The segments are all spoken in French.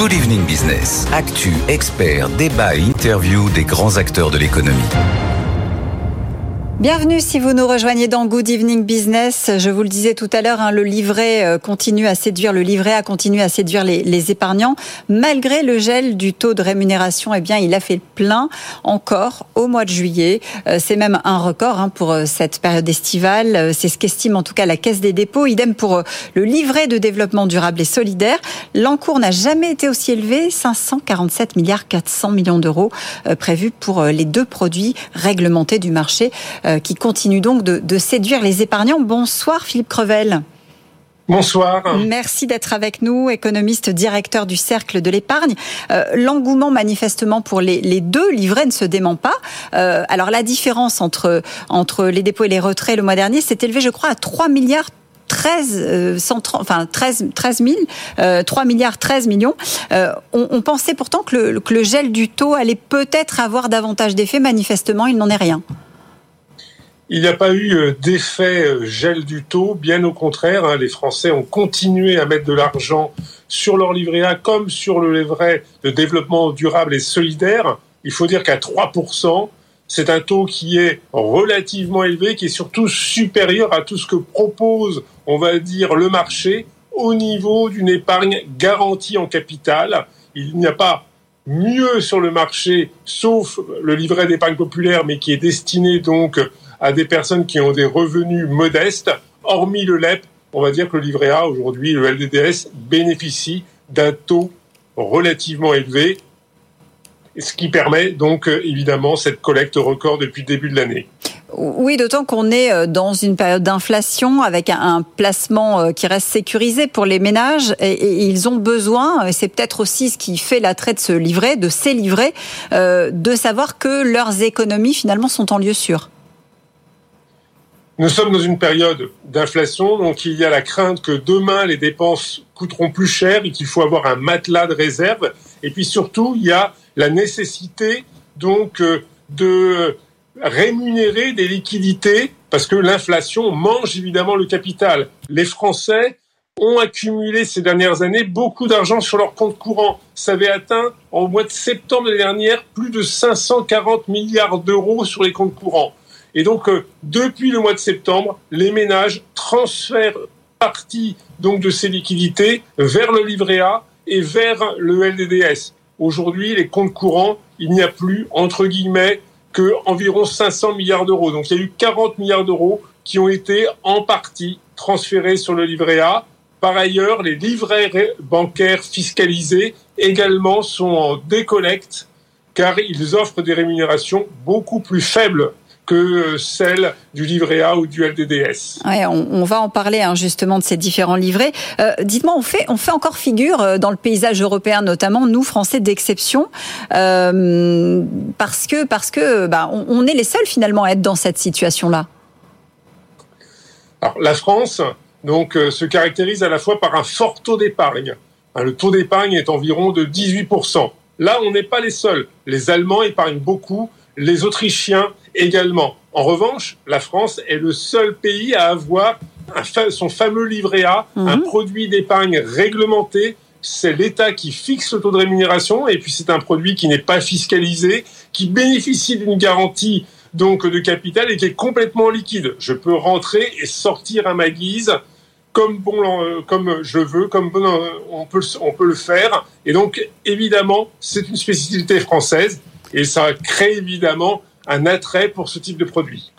Good Evening Business. Actu, experts, débat interview des grands acteurs de l'économie. Bienvenue si vous nous rejoignez dans Good Evening Business. Je vous le disais tout à l'heure, hein, le livret euh, continue à séduire, le livret a continué à séduire les, épargnants. Malgré le gel du taux de rémunération, eh bien, il a fait le plein encore au mois de juillet. Euh, c'est même un record hein, pour euh, cette période estivale. C'est ce qu'estime en tout cas la Caisse des dépôts. Idem pour le livret de développement durable et solidaire. L'encours n'a jamais été aussi élevé, 547 milliards 400 millions d'euros prévus pour les deux produits réglementés du marché. Qui continue donc de, séduire les épargnants. Bonsoir Philippe Crevel. Bonsoir. Merci d'être avec nous, économiste directeur du Cercle de l'épargne. Euh, l'engouement manifestement pour les, deux livrets ne se dément pas. Euh, alors la différence entre, entre les dépôts et les retraits le mois dernier s'est élevée je crois à 3 milliards 13, 130, enfin 13, 13 000, 3 milliards 13 millions. on, pensait pourtant que le, que le gel du taux allait peut-être avoir davantage d'effet. Manifestement, il n'en est rien. Il n'y a pas eu euh, d'effet euh, gel du taux, bien au contraire. Hein, les Français ont continué à mettre de l'argent sur leur livret A comme sur le livret de développement durable et solidaire. Il faut dire qu'à 3%, c'est un taux qui est relativement élevé, qui est surtout supérieur à tout ce que propose, on va dire, le marché au niveau d'une épargne garantie en capital. Il n'y a pas mieux sur le marché, sauf le livret d'épargne populaire, mais qui est destiné donc à des personnes qui ont des revenus modestes. Hormis le LEP, on va dire que le livret A, aujourd'hui, le LDDS, bénéficie d'un taux relativement élevé, ce qui permet donc euh, évidemment cette collecte record depuis le début de l'année. Oui, d'autant qu'on est euh, dans une période d'inflation avec un placement euh, qui reste sécurisé pour les ménages et ils ont besoin, et c'est peut-être aussi ce qui fait l'attrait de ce livret, de ces livrets, de savoir que leurs économies finalement sont en lieu sûr. Nous sommes dans une période d'inflation, donc il y a la crainte que demain les dépenses coûteront plus cher et qu'il faut avoir un matelas de réserve. Et puis surtout, il y a la nécessité donc euh, de rémunérer des liquidités parce que l'inflation mange évidemment le capital. Les Français ont accumulé ces dernières années beaucoup d'argent sur leur compte courant. Ça avait atteint, au mois de septembre de dernière, plus de 540 milliards d'euros sur les comptes courants. Et donc, euh, depuis le mois de septembre, les ménages transfèrent partie donc de ces liquidités vers le livret A et vers le LDDS. Aujourd'hui, les comptes courants, il n'y a plus, entre guillemets, que environ 500 milliards d'euros. Donc, il y a eu 40 milliards d'euros qui ont été en partie transférés sur le livret A. Par ailleurs, les livrets bancaires fiscalisés également sont en décollecte car ils offrent des rémunérations beaucoup plus faibles que celle du livret A ou du LDDS. Ouais, on, va en parler hein, justement de ces différents livrets. Euh, dites-moi, on fait, on fait encore figure euh, dans le paysage européen, notamment nous Français d'exception, euh, parce que parce que bah, on, est les seuls finalement à être dans cette situation-là. Alors la France donc se caractérise à la fois par un fort taux d'épargne. Hein, le taux d'épargne est environ de 18% Là, on n'est pas les seuls. Les Allemands épargnent beaucoup, les Autrichiens également. En revanche, la France est le seul pays à avoir son fameux livret A, un mhm. produit d'épargne réglementé. C'est l'État qui fixe le taux de rémunération et puis c'est un produit qui n'est pas fiscalisé, qui bénéficie d'une garantie donc de capital et qui est complètement liquide. Je peux rentrer et sortir à ma guise comme bon euh, comme je veux, comme euh, on peut on peut le faire. Et donc évidemment, c'est une spécificité française et ça crée évidemment un attrait pour ce type de produit.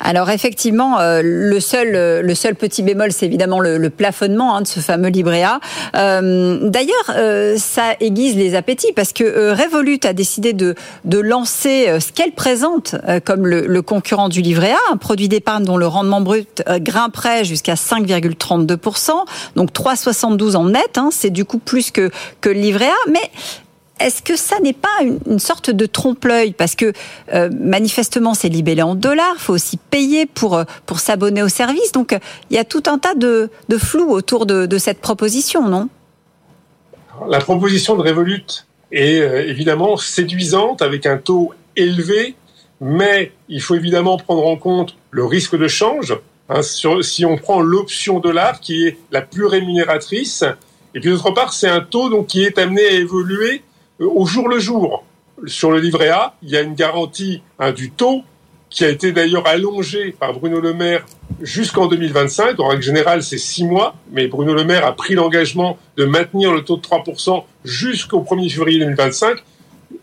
Alors effectivement, euh, le seul euh, le seul petit bémol, c'est évidemment le, plafonnement hein, de ce fameux livret A. Euh, d'ailleurs, ça aiguise les appétits parce que Revolut a décidé de de lancer ce qu'elle présente comme le, concurrent du livret A, un produit d'épargne dont le rendement brut grimperait jusqu'à 5,32 donc 3,72 en net. Hein, c'est du coup plus que que le livret A, mais est-ce que ça n'est pas une, sorte de trompe-l'œil Parce que euh, manifestement, c'est libellé en dollars, il faut aussi payer pour, euh, pour s'abonner au service. Donc, euh, il y a tout un tas de, de flou autour de, cette proposition, non? La proposition de Revolut est évidemment séduisante avec un taux élevé, mais il faut évidemment prendre en compte le risque de change. Hein, si on prend l'option dollar qui est la plus rémunératrice, et puis d'autre part, c'est un taux donc qui est amené à évoluer au jour le jour. Sur le livret A, il y a une garantie hein, du taux qui a été d'ailleurs allongée par Bruno Le Maire jusqu'en 2025. En règle générale, c'est six mois, mais Bruno Le Maire a pris l'engagement de maintenir le taux de 3% jusqu'au 1er février 2025.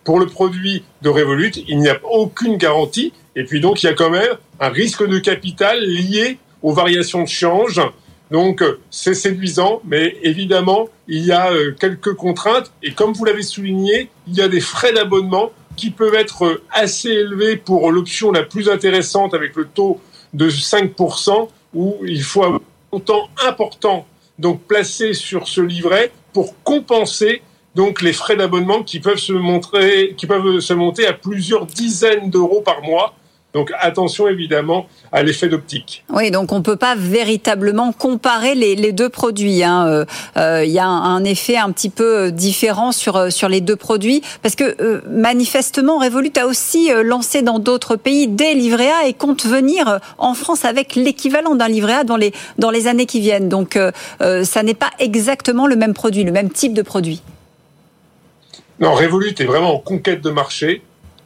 Pour le produit de Revolut, il n'y a aucune garantie. Et puis donc, il y a quand même un risque de capital lié aux variations de change donc euh, c'est séduisant, mais évidemment, il y a euh, quelques contraintes. Et comme vous l'avez souligné, il y a des frais d'abonnement qui peuvent être euh, assez élevés pour l'option la plus intéressante avec le taux de 5%, où il faut un montant important donc placé sur ce livret pour compenser donc les frais d'abonnement qui peuvent se montrer, qui peuvent se monter à plusieurs dizaines d'euros par mois. Donc attention évidemment à l'effet d'optique. Oui, donc on ne peut pas véritablement comparer les, deux produits. Hein. Euh, euh, il y a un, effet un petit peu euh, différent sur, sur les deux produits parce que manifestement Revolut a aussi lancé dans d'autres pays des livrets A et compte venir en France avec l'équivalent d'un livret A dans les, dans les années qui viennent. Donc ça n'est pas exactement le même produit, le même type de produit. Non, Revolut est vraiment en conquête de marché.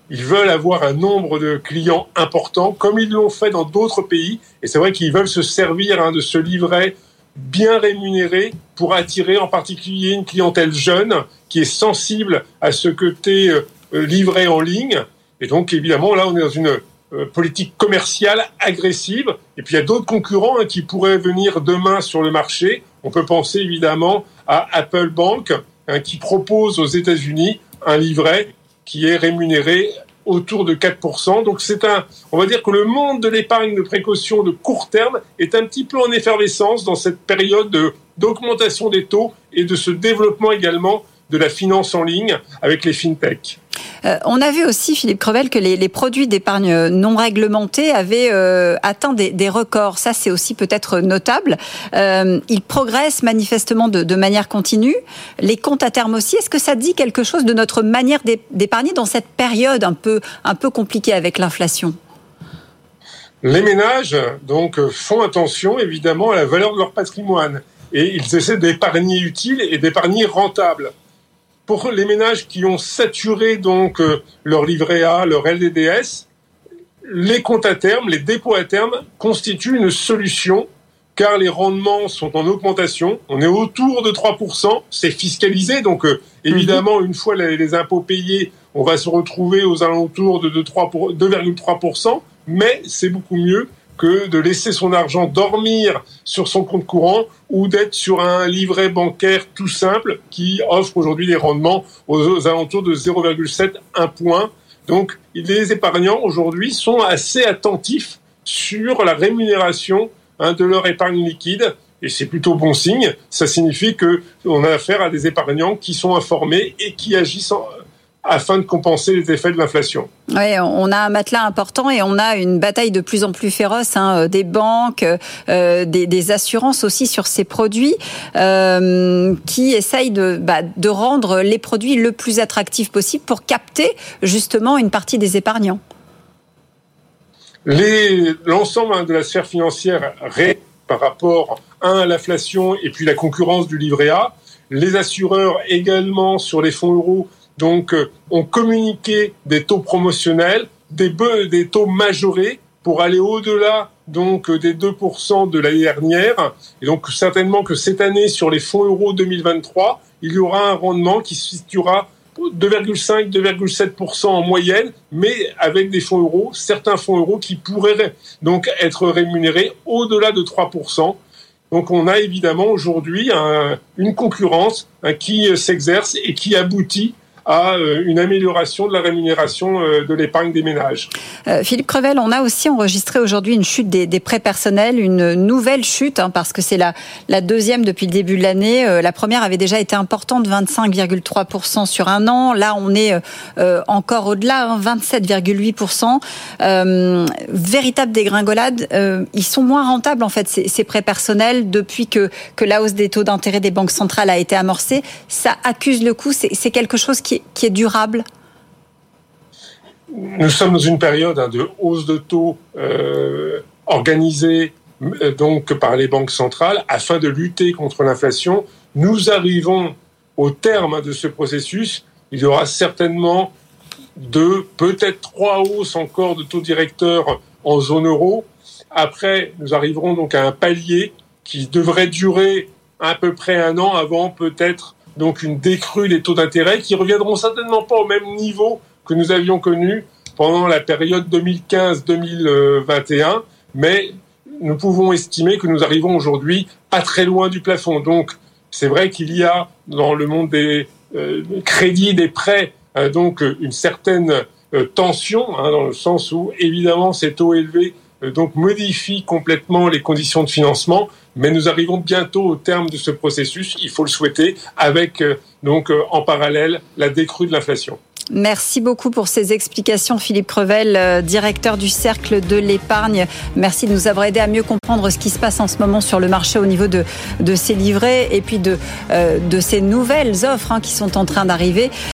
Ils veulent avoir un nombre de clients important, comme ils l'ont fait dans d'autres pays. Et c'est vrai qu'ils veulent se servir hein, de ce livret bien rémunéré pour attirer en particulier une clientèle jeune qui est sensible à ce côté euh, livret en ligne. Et donc évidemment, là, on est dans une euh, politique commerciale agressive. Et puis il y a d'autres concurrents hein, qui pourraient venir demain sur le marché. On peut penser évidemment à Apple Bank, hein, qui propose aux États-Unis un livret qui est rémunéré autour de 4%. Donc c'est un, on va dire que le monde de l'épargne de précaution de court terme est un petit peu en effervescence dans cette période d'augmentation des taux et de ce développement également de la finance en ligne avec les fintechs. Euh, on a vu aussi, Philippe Crevel, que les, produits d'épargne non réglementés avaient euh, atteint des, records. Ça, c'est aussi peut-être notable. Euh, ils progressent manifestement de, manière continue. Les comptes à terme aussi. Est-ce que ça dit quelque chose de notre manière d'épargner dans cette période un peu, un peu compliquée avec l'inflation? Les ménages donc font attention évidemment à la valeur de leur patrimoine et ils essaient d'épargner utile et d'épargner rentable pour les ménages qui ont saturé donc euh, leur livret A, leur LDDS, les comptes à terme, les dépôts à terme constituent une solution car les rendements sont en augmentation. On est autour de 3%, c'est fiscalisé, donc euh, évidemment, une fois les, impôts payés, on va se retrouver aux alentours de 2,3%, mais c'est beaucoup mieux que de laisser son argent dormir sur son compte courant ou d'être sur un livret bancaire tout simple qui offre aujourd'hui des rendements aux, alentours de 0,7 1 point. Donc les épargnants aujourd'hui sont assez attentifs sur la rémunération hein, de leur épargne liquide et c'est plutôt bon signe. Ça signifie que on a affaire à des épargnants qui sont informés et qui agissent en, afin de compenser les effets de l'inflation. Oui, on a un matelas important et on a une bataille de plus en plus féroce hein, euh, des banques, euh, des, assurances aussi sur ces produits euh, qui essayent de, bah, de rendre les produits le plus attractifs possible pour capter justement une partie des épargnants. L'ensemble hein, de la sphère financière par rapport à l'inflation et puis la concurrence du livret A, les assureurs également sur les fonds euros donc, euh, on communiquait des taux promotionnels, des, des taux majorés pour aller au-delà donc euh, des 2% de l'année dernière. Et donc, certainement que cette année, sur les fonds euros 2023, il y aura un rendement qui se situera 2,5, 2,7% en moyenne, mais avec des fonds euros, certains fonds euros qui pourraient donc être rémunérés au-delà de 3%. Donc on a évidemment aujourd'hui une concurrence qui s'exerce et qui aboutit à euh, une amélioration de la rémunération euh, de l'épargne des ménages. Euh, Philippe Crevel, on a aussi enregistré aujourd'hui une chute des, prêts personnels, une nouvelle chute, hein, parce que c'est la, la deuxième depuis le début de l'année. la première avait déjà été importante, 25,3% sur un an. Là, on est encore au-delà, 27,8%. Hein, véritable dégringolade. ils sont moins rentables, en fait, ces, ces prêts personnels, depuis que, que la hausse des taux d'intérêt des banques centrales a été amorcée. Ça accuse le coup. C'est quelque chose qui est, durable Nous sommes dans une période hein, de hausse de taux euh, organisée euh, donc par les banques centrales afin de lutter contre l'inflation. Nous arrivons au terme de ce processus. Il y aura certainement deux, peut-être trois hausses encore de taux directeurs en zone euro. Après, nous arriverons donc à un palier qui devrait durer à peu près un an avant peut-être donc une décrue des taux d'intérêt qui reviendront certainement pas au même niveau que nous avions connu pendant la période 2015-2021, mais nous pouvons estimer que nous arrivons aujourd'hui à très loin du plafond. Donc c'est vrai qu'il y a dans le monde des euh, crédits, des prêts, euh, donc une certaine euh, tension, hein, dans le sens où évidemment ces taux élevés donc modifient complètement les conditions de financement, mais nous arrivons bientôt au terme de ce processus, il faut le souhaiter, avec euh, donc euh, en parallèle la décrue de l'inflation. Merci beaucoup pour ces explications, Philippe Crevel, euh, directeur du Cercle de l'épargne. Merci de nous avoir aidé à mieux comprendre ce qui se passe en ce moment sur le marché au niveau de, ces livrets et puis de, de ces nouvelles offres hein, qui sont en train d'arriver.